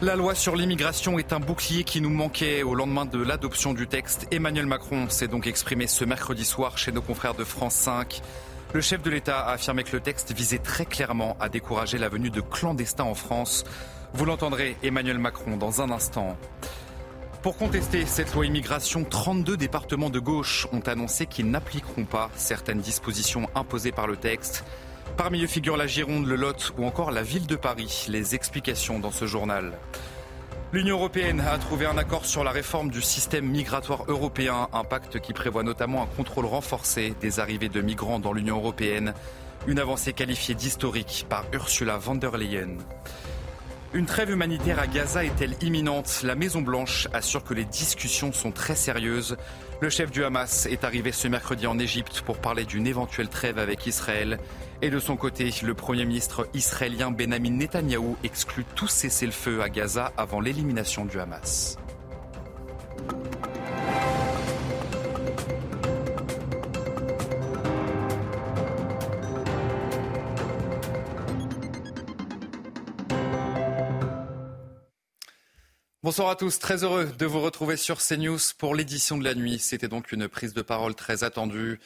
La loi sur l'immigration est un bouclier qui nous manquait au lendemain de l'adoption du texte. Emmanuel Macron s'est donc exprimé ce mercredi soir chez nos confrères de France 5. Le chef de l'État a affirmé que le texte visait très clairement à décourager la venue de clandestins en France. Vous l'entendrez, Emmanuel Macron, dans un instant. Pour contester cette loi immigration, 32 départements de gauche ont annoncé qu'ils n'appliqueront pas certaines dispositions imposées par le texte. Parmi eux figurent la Gironde, le Lot ou encore la ville de Paris. Les explications dans ce journal. L'Union européenne a trouvé un accord sur la réforme du système migratoire européen, un pacte qui prévoit notamment un contrôle renforcé des arrivées de migrants dans l'Union européenne, une avancée qualifiée d'historique par Ursula von der Leyen. Une trêve humanitaire à Gaza est-elle imminente? La Maison-Blanche assure que les discussions sont très sérieuses. Le chef du Hamas est arrivé ce mercredi en Égypte pour parler d'une éventuelle trêve avec Israël. Et de son côté, le Premier ministre israélien Benjamin Netanyahou exclut tout cessez-le-feu à Gaza avant l'élimination du Hamas. Bonsoir à tous, très heureux de vous retrouver sur CNews pour l'édition de la nuit. C'était donc une prise de parole très attendue.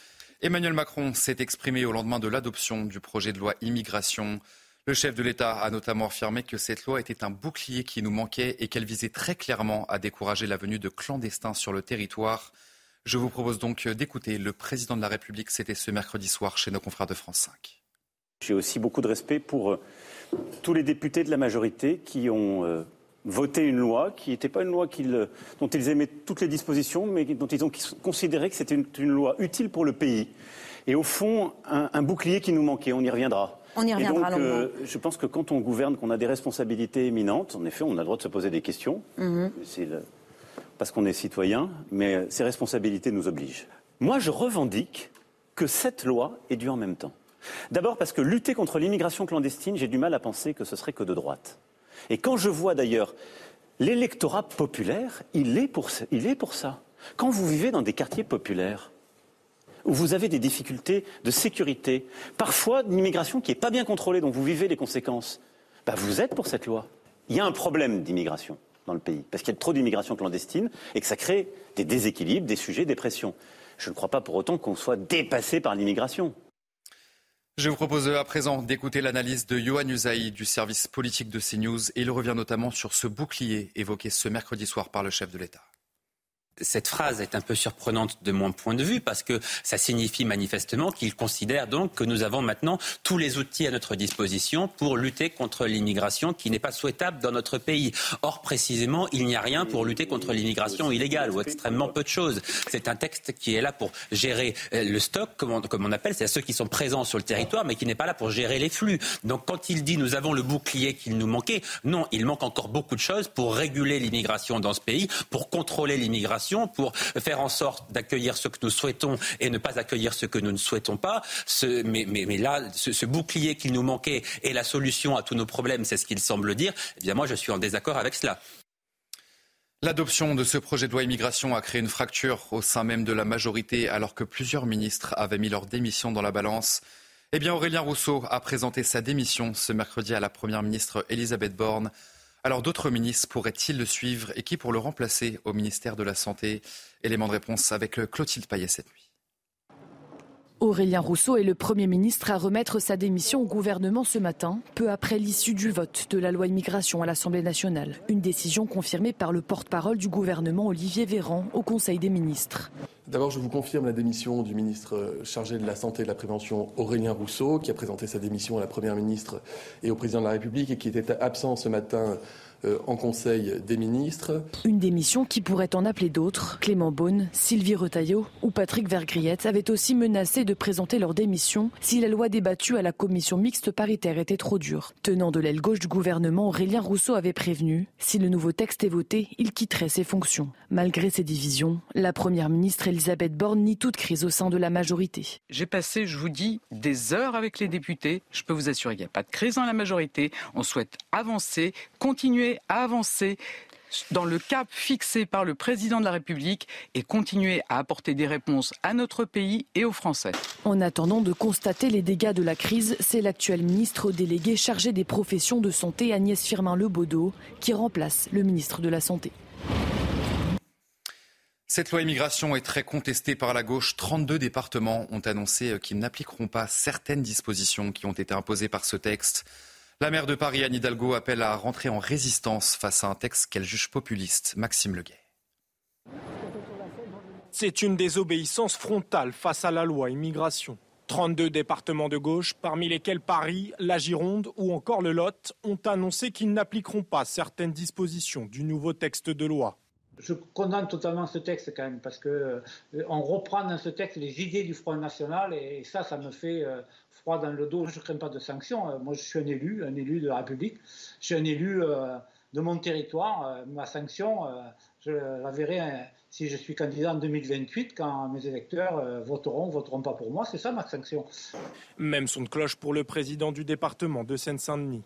Emmanuel Macron s'est exprimé au lendemain de l'adoption du projet de loi immigration. Le chef de l'État a notamment affirmé que cette loi était un bouclier qui nous manquait et qu'elle visait très clairement à décourager la venue de clandestins sur le territoire. Je vous propose donc d'écouter le président de la République. C'était ce mercredi soir chez nos confrères de France 5. J'ai aussi beaucoup de respect pour euh, tous les députés de la majorité qui ont euh, voté une loi qui n'était pas une loi dont ils aimaient toutes les dispositions, mais dont ils ont considéré que c'était une, loi utile pour le pays. Et au fond, un, bouclier qui nous manquait. On y reviendra. On y reviendra. donc, euh, je pense que quand on gouverne, qu'on a des responsabilités éminentes, en effet, on a le droit de se poser des questions. Mhm. parce qu'on est citoyen, mais ces responsabilités nous obligent. Moi, je revendique que cette loi est due en même temps. D'abord parce que lutter contre l'immigration clandestine, j'ai du mal à penser que ce serait que de droite. Et quand je vois d'ailleurs l'électorat populaire, il est, pour, ça. Quand vous vivez dans des quartiers populaires, où vous avez des difficultés de sécurité, parfois une immigration qui n'est pas bien contrôlée, dont vous vivez les conséquences, bah vous êtes pour cette loi. Il y a un problème d'immigration dans le pays, parce qu'il y a trop d'immigration clandestine et que ça crée des déséquilibres, des sujets, des pressions. Je ne crois pas pour autant qu'on soit dépassé par l'immigration. Je vous propose à présent d'écouter l'analyse de Johan Usaï du service politique de CNews. Et il revient notamment sur ce bouclier évoqué ce mercredi soir par le chef de l'État cette phrase est un peu surprenante de mon point de vue parce que ça signifie manifestement qu'il considère donc que nous avons maintenant tous les outils à notre disposition pour lutter contre l'immigration qui n'est pas souhaitable dans notre pays. Or, précisément, il n'y a rien pour lutter contre l'immigration illégale ou extrêmement peu de choses. C'est un texte qui est là pour gérer euh, le stock, comme on, comme on appelle, c'est à ceux qui sont présents sur le territoire, mais qui n'est pas là pour gérer les flux. Donc, quand il dit nous avons le bouclier qu'il nous manquait, non, il manque encore beaucoup de choses pour réguler l'immigration dans ce pays, pour contrôler l'immigration pour faire en sorte d'accueillir ce que nous souhaitons et ne pas accueillir ce que nous ne souhaitons pas. mais, là, ce, bouclier qu'il nous manquait est la solution à tous nos problèmes, c'est ce qu'il semble dire. Eh bien, moi, je suis en désaccord avec cela. L'adoption de ce projet de loi immigration a créé une fracture au sein même de la majorité alors que plusieurs ministres avaient mis leur démission dans la balance. Eh bien, Aurélien Rousseau a présenté sa démission ce mercredi à la Première ministre Elisabeth Borne. Alors d'autres ministres pourraient-ils le suivre et qui pour le remplacer au ministère de la Santé? Élément de réponse avec Clotilde Payet cette nuit. Aurélien Rousseau est le Premier ministre à remettre sa démission au gouvernement ce matin, peu après l'issue du vote de la loi immigration à l'Assemblée nationale. Une décision confirmée par le porte-parole du gouvernement Olivier Véran au Conseil des ministres. D'abord, je vous confirme la démission du ministre chargé de la Santé et de la Prévention, Aurélien Rousseau, qui a présenté sa démission à la Première ministre et au Président de la République et qui était absent ce matin euh, en Conseil des ministres. Une démission qui pourrait en appeler d'autres. Clément Beaune, Sylvie Retailleau ou Patrick Vergriette avaient aussi menacé de présenter leur démission si la loi débattue à la commission mixte paritaire était trop dure. Tenant de l'aile gauche du gouvernement, Aurélien Rousseau avait prévenu, si le nouveau texte est voté, il quitterait ses fonctions. Malgré ces divisions, la Première ministre Elisabeth Borne nie toute crise au sein de la majorité. J'ai passé, je vous dis, des heures avec les députés. Je peux vous assurer qu'il n'y a pas de crise dans la majorité. On souhaite avancer, continuer à avancer dans le cap fixé par le président de la République et continuer à apporter des réponses à notre pays et aux Français. En attendant de constater les dégâts de la crise, c'est l'actuel ministre délégué chargé des professions de santé Agnès Firmin-Lebaudot qui remplace le ministre de la Santé. Cette loi immigration est très contestée par la gauche. 32 départements ont annoncé qu'ils n'appliqueront pas certaines dispositions qui ont été imposées par ce texte. La maire de Paris, Anne Hidalgo, appelle à rentrer en résistance face à un texte qu'elle juge populiste. Maxime Leguet. C'est une désobéissance frontale face à la loi immigration. 32 départements de gauche, parmi lesquels Paris, la Gironde ou encore le Lot, ont annoncé qu'ils n'appliqueront pas certaines dispositions du nouveau texte de loi. Je condamne totalement ce texte quand même, parce qu'on euh, reprend dans ce texte les idées du Front National, et ça, ça me fait euh, froid dans le dos. Je ne crains pas de sanctions. Euh, moi, je suis un élu, un élu de la République. Je suis un élu de mon territoire. Ma sanction, je la verrai si je suis candidat en 2028, quand mes électeurs voteront, voteront pas pour moi. C'est ça ma sanction. Même son de cloche pour le président du département de Seine-Saint-Denis.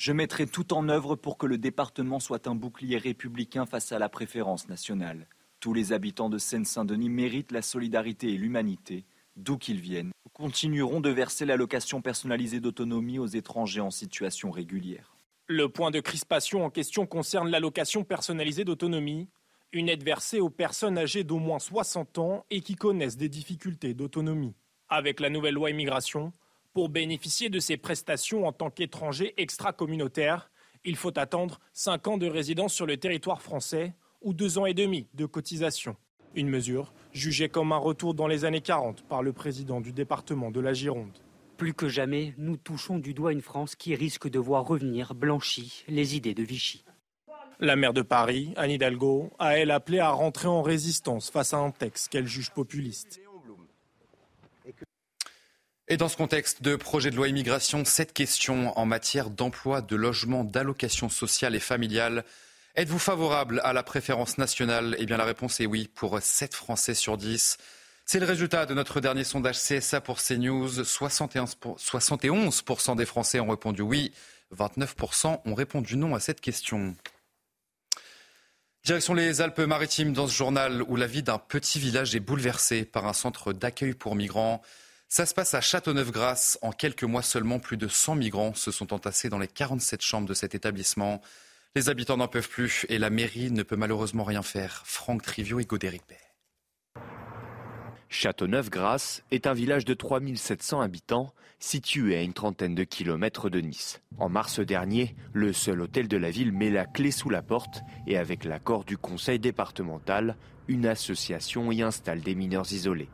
Je mettrai tout en œuvre pour que le département soit un bouclier républicain face à la préférence nationale. Tous les habitants de Seine-Saint-Denis méritent la solidarité et l'humanité, d'où qu'ils viennent. Nous continuerons de verser l'allocation personnalisée d'autonomie aux étrangers en situation régulière. Le point de crispation en question concerne l'allocation personnalisée d'autonomie, une aide versée aux personnes âgées d'au moins 60 ans et qui connaissent des difficultés d'autonomie. Avec la nouvelle loi immigration, pour bénéficier de ces prestations en tant qu'étranger extra-communautaire, il faut attendre 5 ans de résidence sur le territoire français ou 2 ans et demi de cotisation. Une mesure jugée comme un retour dans les années 40 par le président du département de la Gironde. Plus que jamais, nous touchons du doigt une France qui risque de voir revenir blanchies les idées de Vichy. La maire de Paris, Anne Hidalgo, a elle appelé à rentrer en résistance face à un texte qu'elle juge populiste. Et dans ce contexte de projet de loi immigration, cette question en matière d'emploi, de logement, d'allocation sociale et familiale. Êtes-vous favorable à la préférence nationale? Eh bien, la réponse est oui pour 7 Français sur 10. C'est le résultat de notre dernier sondage CSA pour CNews. 71% des Français ont répondu oui, 29% ont répondu non à cette question. Direction les Alpes-Maritimes dans ce journal où la vie d'un petit village est bouleversée par un centre d'accueil pour migrants. Ça se passe à Châteauneuf-Grasse. En quelques mois seulement, plus de 100 migrants se sont entassés dans les 47 chambres de cet établissement. Les habitants n'en peuvent plus et la mairie ne peut malheureusement rien faire. Franck Trivio et Godéric Bay. Châteauneuf-Grasse est un village de 3700 habitants situé à une trentaine de kilomètres de Nice. En mars dernier, le seul hôtel de la ville met la clé sous la porte et avec l'accord du conseil départemental, une association y installe des mineurs isolés.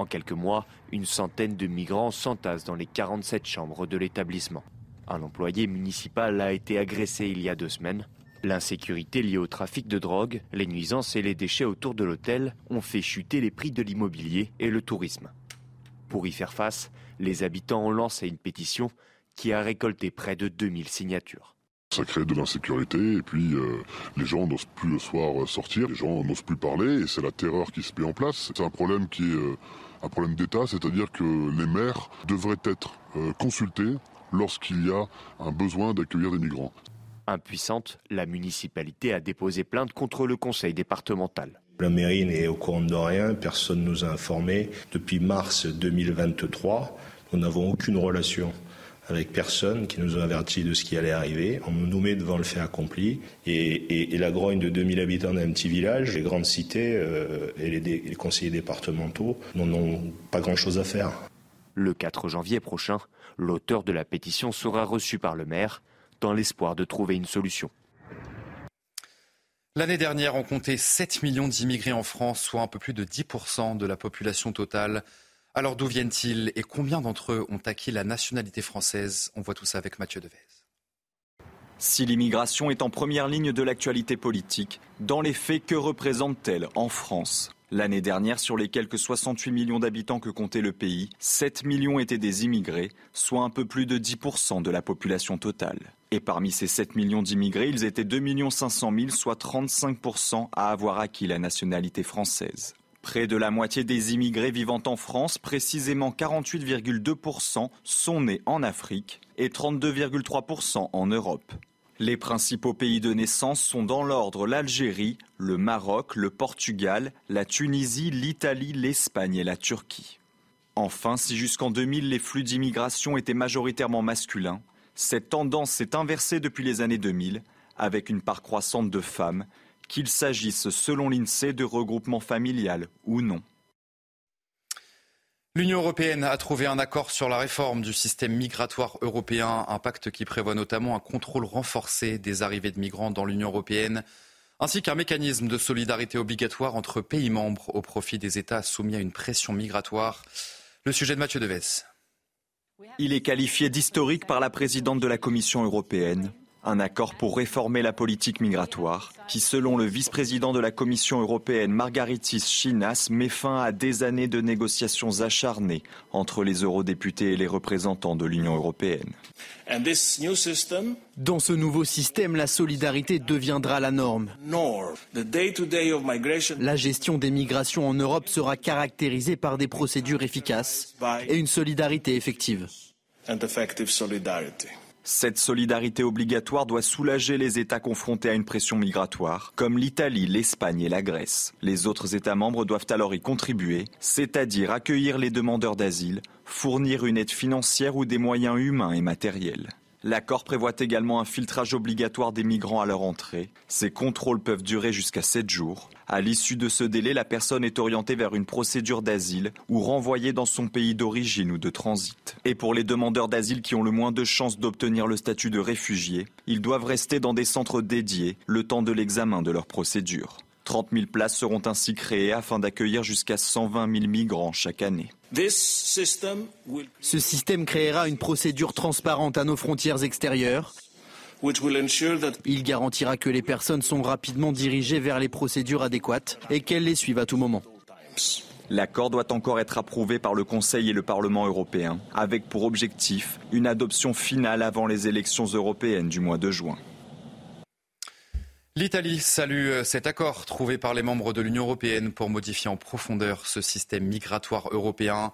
En quelques mois, une centaine de migrants s'entassent dans les 47 chambres de l'établissement. Un employé municipal a été agressé il y a deux semaines. L'insécurité liée au trafic de drogue, les nuisances et les déchets autour de l'hôtel ont fait chuter les prix de l'immobilier et le tourisme. Pour y faire face, les habitants ont lancé une pétition qui a récolté près de 2000 signatures. Ça crée de l'insécurité et puis euh, les gens n'osent plus le soir sortir, les gens n'osent plus parler et c'est la terreur qui se met en place. C'est un problème qui est euh, un problème d'État, c'est-à-dire que les maires devraient être euh, consultés lorsqu'il y a un besoin d'accueillir des migrants. Impuissante, la municipalité a déposé plainte contre le conseil départemental. La mairie n'est au courant de rien, personne ne nous a informés. Depuis mars 2023, nous n'avons aucune relation avec personne qui nous a averti de ce qui allait arriver. On nous met devant le fait accompli. Et, la grogne de 2000 habitants d'un petit village, les grandes cités euh, et, les, les conseillers départementaux n'ont pas grand-chose à faire. Le 4 janvier prochain, l'auteur de la pétition sera reçu par le maire dans l'espoir de trouver une solution. L'année dernière, on comptait 7 millions d'immigrés en France, soit un peu plus de 10% de la population totale. Alors d'où viennent-ils et combien d'entre eux ont acquis la nationalité française? On voit tout ça avec Mathieu Devez. Si l'immigration est en première ligne de l'actualité politique, dans les faits, que représente-t-elle en France? L'année dernière, sur les quelques 68 millions d'habitants que comptait le pays, 7 millions étaient des immigrés, soit un peu plus de 10% de la population totale. Et parmi ces 7 millions d'immigrés, ils étaient 2 500 000, soit 35% à avoir acquis la nationalité française. Près de la moitié des immigrés vivant en France, précisément 48,2%, sont nés en Afrique et 32,3% en Europe. Les principaux pays de naissance sont dans l'ordre l'Algérie, le Maroc, le Portugal, la Tunisie, l'Italie, l'Espagne et la Turquie. Enfin, si jusqu'en 2000 les flux d'immigration étaient majoritairement masculins, cette tendance s'est inversée depuis les années 2000 avec une part croissante de femmes, qu'il s'agisse selon l'INSEE de regroupement familial ou non. L'Union européenne a trouvé un accord sur la réforme du système migratoire européen, un pacte qui prévoit notamment un contrôle renforcé des arrivées de migrants dans l'Union européenne, ainsi qu'un mécanisme de solidarité obligatoire entre pays membres au profit des États soumis à une pression migratoire. Le sujet de Mathieu Deves. Il est qualifié d'historique par la présidente de la Commission européenne. Un accord pour réformer la politique migratoire, qui, selon le vice-président de la Commission européenne Margaritis Chinas, met fin à des années de négociations acharnées entre les eurodéputés et les représentants de l'Union européenne. Dans ce nouveau système, la solidarité deviendra la norme. La gestion des migrations en Europe sera caractérisée par des procédures efficaces et une solidarité effective. Cette solidarité obligatoire doit soulager les États confrontés à une pression migratoire, comme l'Italie, l'Espagne et la Grèce. Les autres États membres doivent alors y contribuer, c'est-à-dire accueillir les demandeurs d'asile, fournir une aide financière ou des moyens humains et matériels. L'accord prévoit également un filtrage obligatoire des migrants à leur entrée. Ces contrôles peuvent durer jusqu'à 7 jours. À l'issue de ce délai, la personne est orientée vers une procédure d'asile ou renvoyée dans son pays d'origine ou de transit. Et pour les demandeurs d'asile qui ont le moins de chances d'obtenir le statut de réfugié, ils doivent rester dans des centres dédiés le temps de l'examen de leur procédure. 30 000 places seront ainsi créées afin d'accueillir jusqu'à 120 000 migrants chaque année. Ce système créera une procédure transparente à nos frontières extérieures. Il garantira que les personnes sont rapidement dirigées vers les procédures adéquates et qu'elles les suivent à tout moment. L'accord doit encore être approuvé par le Conseil et le Parlement européen, avec pour objectif une adoption finale avant les élections européennes du mois de juin. L'Italie salue euh, cet accord trouvé par les membres de l'Union européenne pour modifier en profondeur ce système migratoire européen.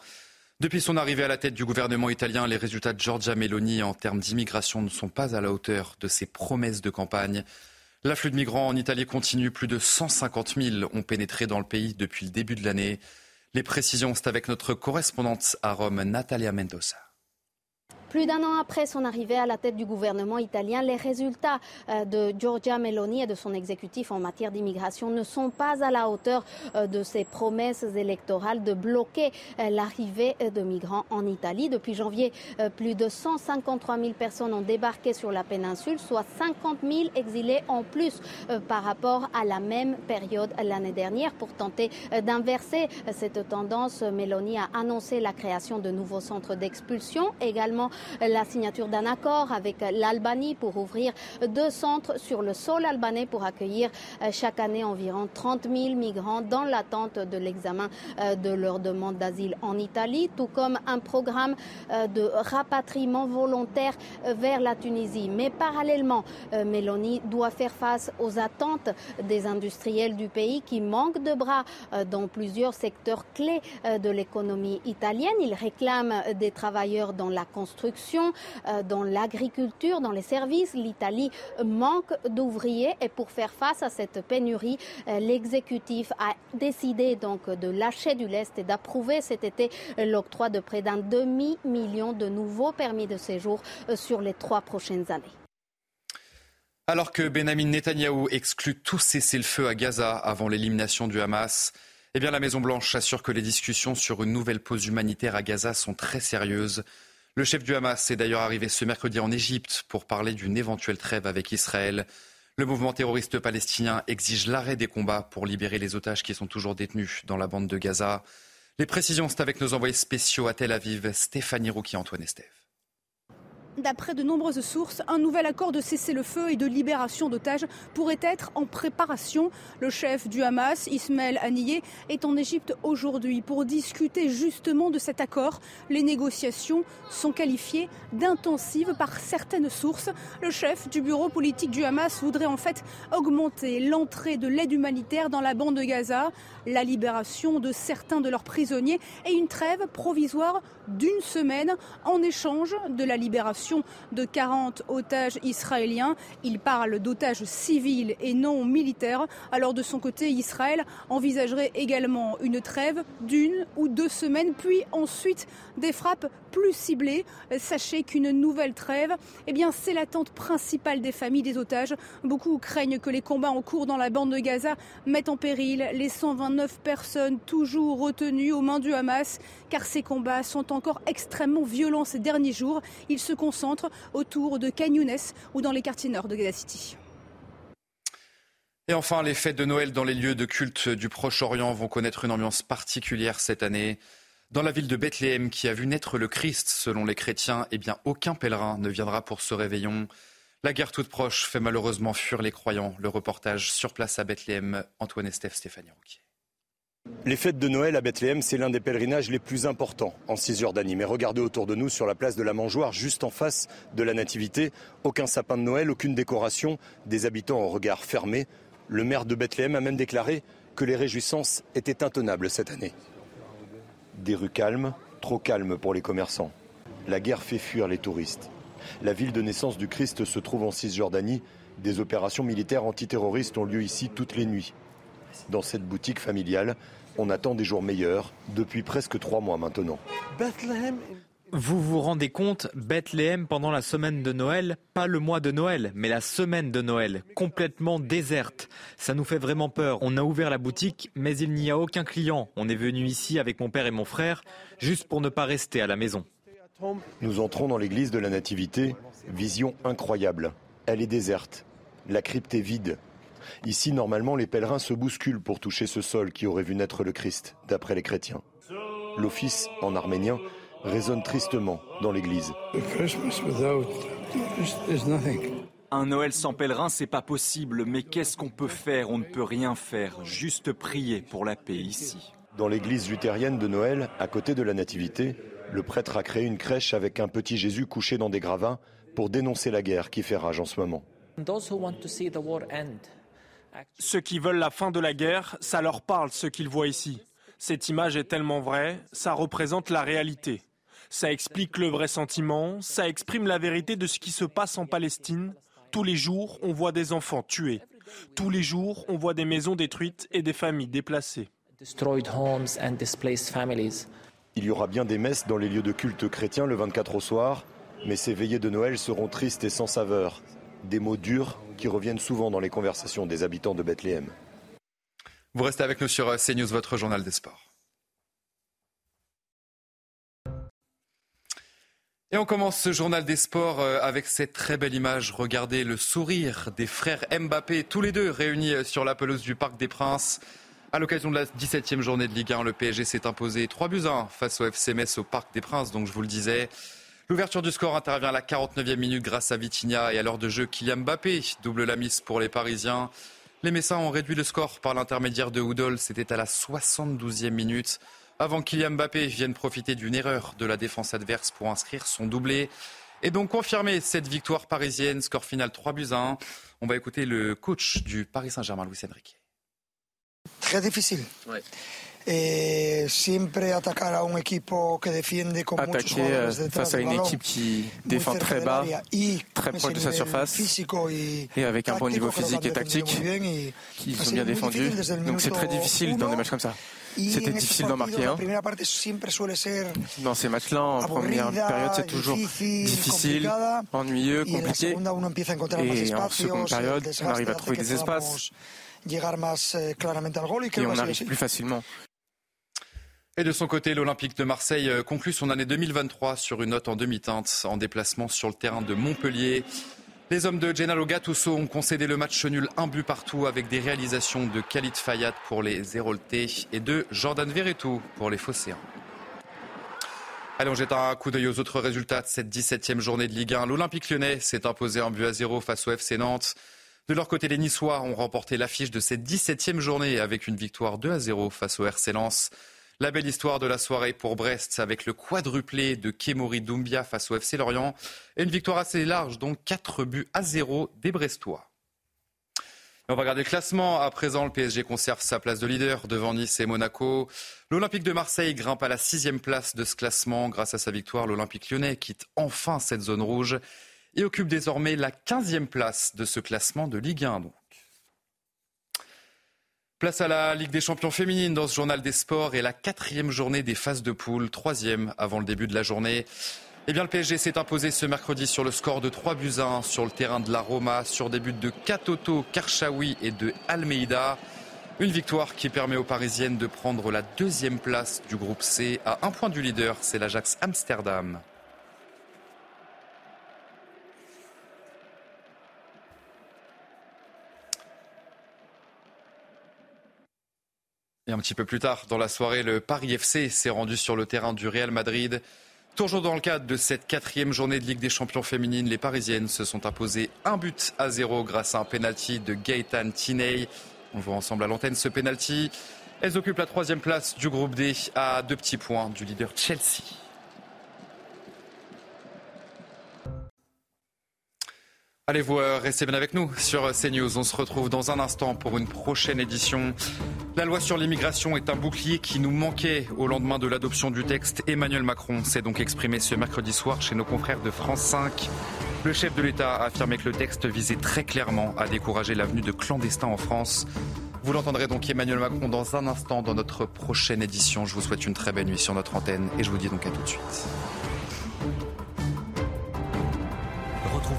Depuis son arrivée à la tête du gouvernement italien, les résultats de Giorgia Meloni en termes d'immigration ne sont pas à la hauteur de ses promesses de campagne. L'afflux de migrants en Italie continue. Plus de 150 000 ont pénétré dans le pays depuis le début de l'année. Les précisions, c'est avec notre correspondante à Rome, Natalia Mendoza. Plus d'un an après son arrivée à la tête du gouvernement italien, les résultats euh, de Giorgia Meloni et de son exécutif en matière d'immigration ne sont pas à la hauteur euh, de ses promesses électorales de bloquer euh, l'arrivée de migrants en Italie. Depuis janvier, plus de 153 000 personnes ont débarqué sur la péninsule, soit 50 000 exilés en plus par rapport à la même période l'année dernière. Pour tenter d'inverser cette tendance, Meloni a annoncé la création de nouveaux centres d'expulsion, également la signature d'un accord avec l'Albanie pour ouvrir deux centres sur le sol albanais pour accueillir euh, chaque année environ 30 000 migrants dans l'attente de l'examen euh, de leur demande d'asile en Italie, tout comme un programme euh, de rapatriement volontaire vers la Tunisie. Mais parallèlement, Mélanie doit faire face aux attentes des industriels du pays qui manquent de bras dans plusieurs secteurs clés de l'économie italienne. Ils réclament des travailleurs dans la construction euh, dans l'agriculture, dans les services. L'Italie manque d'ouvriers et pour faire face à cette pénurie, euh, l'exécutif a décidé donc de lâcher du lest et d'approuver cet été l'octroi de près d'un demi-million de nouveaux permis de séjour euh, sur les trois prochaines années. Alors que Benjamin Netanyahou exclut tout cessez-le-feu à Gaza avant l'élimination du Hamas, eh la Maison-Blanche assure que les discussions sur une nouvelle pause humanitaire à Gaza sont très sérieuses. Le chef du Hamas est d'ailleurs arrivé ce mercredi en Égypte pour parler d'une éventuelle trêve avec Israël. Le mouvement terroriste palestinien exige l'arrêt des combats pour libérer les otages qui sont toujours détenus dans la bande de Gaza. Les précisions, c'est avec nos envoyés spéciaux à Tel Aviv, Stéphanie Rouki, Antoine Estève. D'après de nombreuses sources, un nouvel accord de cessez-le-feu et de libération d'otages pourrait être en préparation. Le chef du Hamas, Ismaël Haniyeh, est en Égypte aujourd'hui pour discuter justement de cet accord. Les négociations sont qualifiées d'intensives par certaines sources. Le chef du bureau politique du Hamas voudrait en fait augmenter l'entrée de l'aide humanitaire dans la bande de Gaza, la libération de certains de leurs prisonniers et une trêve provisoire d'une semaine en échange de la libération de 40 otages israéliens. Il parle d'otages civils et non militaires. Alors de son côté, Israël envisagerait également une trêve d'une ou deux semaines, puis ensuite des frappes plus ciblées. Sachez qu'une nouvelle trêve, eh bien, c'est l'attente principale des familles des otages. Beaucoup craignent que les combats en cours dans la bande de Gaza mettent en péril les 129 personnes toujours retenues aux mains du Hamas, car ces combats sont encore extrêmement violents ces derniers jours. Ils se concentrent autour de Younes ou dans les quartiers nord de Gaza City. Et enfin, les fêtes de Noël dans les lieux de culte du Proche-Orient vont connaître une ambiance particulière cette année. Dans la ville de Bethléem, qui a vu naître le Christ, selon les chrétiens, eh bien, aucun pèlerin ne viendra pour ce réveillon. La guerre toute proche fait malheureusement fuir les croyants. Le reportage sur place à Bethléem, Antoine Estève, Stéphanie Rouquier. Les fêtes de Noël à Bethléem, c'est l'un des pèlerinages les plus importants en Cisjordanie. Mais regardez autour de nous, sur la place de la Mangeoire, juste en face de la Nativité, aucun sapin de Noël, aucune décoration, des habitants au regard fermé. Le maire de Bethléem a même déclaré que les réjouissances étaient intenables cette année. Des rues calmes, trop calmes pour les commerçants. La guerre fait fuir les touristes. La ville de naissance du Christ se trouve en Cisjordanie. Des opérations militaires antiterroristes ont lieu ici toutes les nuits. Dans cette boutique familiale, on attend des jours meilleurs depuis presque trois mois maintenant. Vous vous rendez compte, Bethléem pendant la semaine de Noël, pas le mois de Noël, mais la semaine de Noël, complètement déserte. Ça nous fait vraiment peur. On a ouvert la boutique, mais il n'y a aucun client. On est venu ici avec mon père et mon frère, juste pour ne pas rester à la maison. Nous entrons dans l'église de la Nativité, vision incroyable. Elle est déserte. La crypte est vide. Ici, normalement, les pèlerins se bousculent pour toucher ce sol qui aurait vu naître le Christ, d'après les chrétiens. L'office, en arménien, résonne tristement dans l'église. Un Noël sans pèlerin, c'est pas possible, mais qu'est-ce qu'on peut faire? On ne peut rien faire, juste prier pour la paix ici. Dans l'église luthérienne de Noël, à côté de la Nativité, le prêtre a créé une crèche avec un petit Jésus couché dans des gravats pour dénoncer la guerre qui fait rage en ce moment. Ceux qui veulent la fin de la guerre, ça leur parle ce qu'ils voient ici. Cette image est tellement vraie, ça représente la réalité. Ça explique le vrai sentiment, ça exprime la vérité de ce qui se passe en Palestine. Tous les jours, on voit des enfants tués. Tous les jours, on voit des maisons détruites et des familles déplacées. Il y aura bien des messes dans les lieux de culte chrétiens le 24 au soir, mais ces veillées de Noël seront tristes et sans saveur. Des mots durs qui reviennent souvent dans les conversations des habitants de Bethléem. Vous restez avec nous sur CNews, votre journal des sports. Et on commence ce journal des sports euh, avec cette très belle image. Regardez le sourire des frères Mbappé, tous les deux réunis euh, sur la pelouse du Parc des Princes. À l'occasion de la 17e journée de Ligue 1, le PSG s'est imposé 3 buts 1 face au FC Metz au Parc des Princes, donc je vous le disais. L'ouverture du score intervient à la 49e minute grâce à Vitinha et à l'heure de jeu Kylian Mbappé, double la mise pour les Parisiens. Les Messins ont réduit le score par l'intermédiaire de Houdol, c'était à la 72e minute avant Kylian Mbappé vienne profiter d'une erreur de la défense adverse pour inscrire son doublé et donc confirmer cette victoire parisienne, score final 3 buts à 1. On va écouter le coach du Paris Saint-Germain, Luis Enrique. Très difficile. Ouais. Et siempre attaquer à une équipe qui defiende comme Attaquer face à une équipe qui défend très bas, très proche de sa surface et avec un bon niveau physique et tactique, qui sont bien défendus. Donc c'est très difficile dans des matchs comme ça. C'était difficile d'en marquer un. Dans ces matchs-là, en première période, c'est toujours difficile, ennuyeux, compliqué. Et en seconde période, on arrive à trouver des espaces. Et on arrive plus facilement. Et de son côté, l'Olympique de Marseille euh, conclut son année 2023 sur une note en demi-teinte en déplacement sur le terrain de Montpellier. Les hommes de Gennaro Gattuso ont concédé le match nul un but partout avec des réalisations de Khalid Fayad pour les Héroltais et de Jordan Verretou pour les Phocéens. Allez, on jette un coup d'œil aux autres résultats de cette 17e journée de Ligue 1. L'Olympique lyonnais s'est imposé un but à zéro face au FC Nantes. De leur côté, les Niçois ont remporté l'affiche de cette 17e journée avec une victoire 2 à 0 face au RC Lens. La belle histoire de la soirée pour Brest avec le quadruplé de Kemori Doumbia face au FC Lorient et une victoire assez large, donc 4 buts à 0 des Brestois. On va regarder le classement. À présent, le PSG conserve sa place de leader devant Nice et Monaco. L'Olympique de Marseille grimpe à la sixième place de ce classement. Grâce à sa victoire, l'Olympique lyonnais quitte enfin cette zone rouge et occupe désormais la quinzième place de ce classement de Ligue 1. Donc. Place à la Ligue des champions féminines dans ce journal des sports et la quatrième journée des phases de poule, troisième avant le début de la journée. Eh bien, le PSG s'est imposé ce mercredi sur le score de 3 buts à 1 sur le terrain de la Roma, sur des buts de Katoto, Karchaoui et de Almeida. Une victoire qui permet aux Parisiennes de prendre la deuxième place du groupe C à un point du leader, c'est l'Ajax Amsterdam. Et un petit peu plus tard dans la soirée, le Paris FC s'est rendu sur le terrain du Real Madrid. Toujours dans le cadre de cette quatrième journée de Ligue des champions féminines, les Parisiennes se sont imposées un but à zéro grâce à un penalty de Gaëtan Tiney. On voit ensemble à l'antenne ce penalty. Elles occupent la troisième place du groupe D à deux petits points du leader Chelsea. Allez, vous euh, restez bien avec nous sur CNews. On se retrouve dans un instant pour une prochaine édition. La loi sur l'immigration est un bouclier qui nous manquait au lendemain de l'adoption du texte. Emmanuel Macron s'est donc exprimé ce mercredi soir chez nos confrères de France 5. Le chef de l'État a affirmé que le texte visait très clairement à décourager l'avenue de clandestins en France. Vous l'entendrez donc Emmanuel Macron dans un instant dans notre prochaine édition. Je vous souhaite une très belle nuit sur notre antenne et je vous dis donc à tout de suite.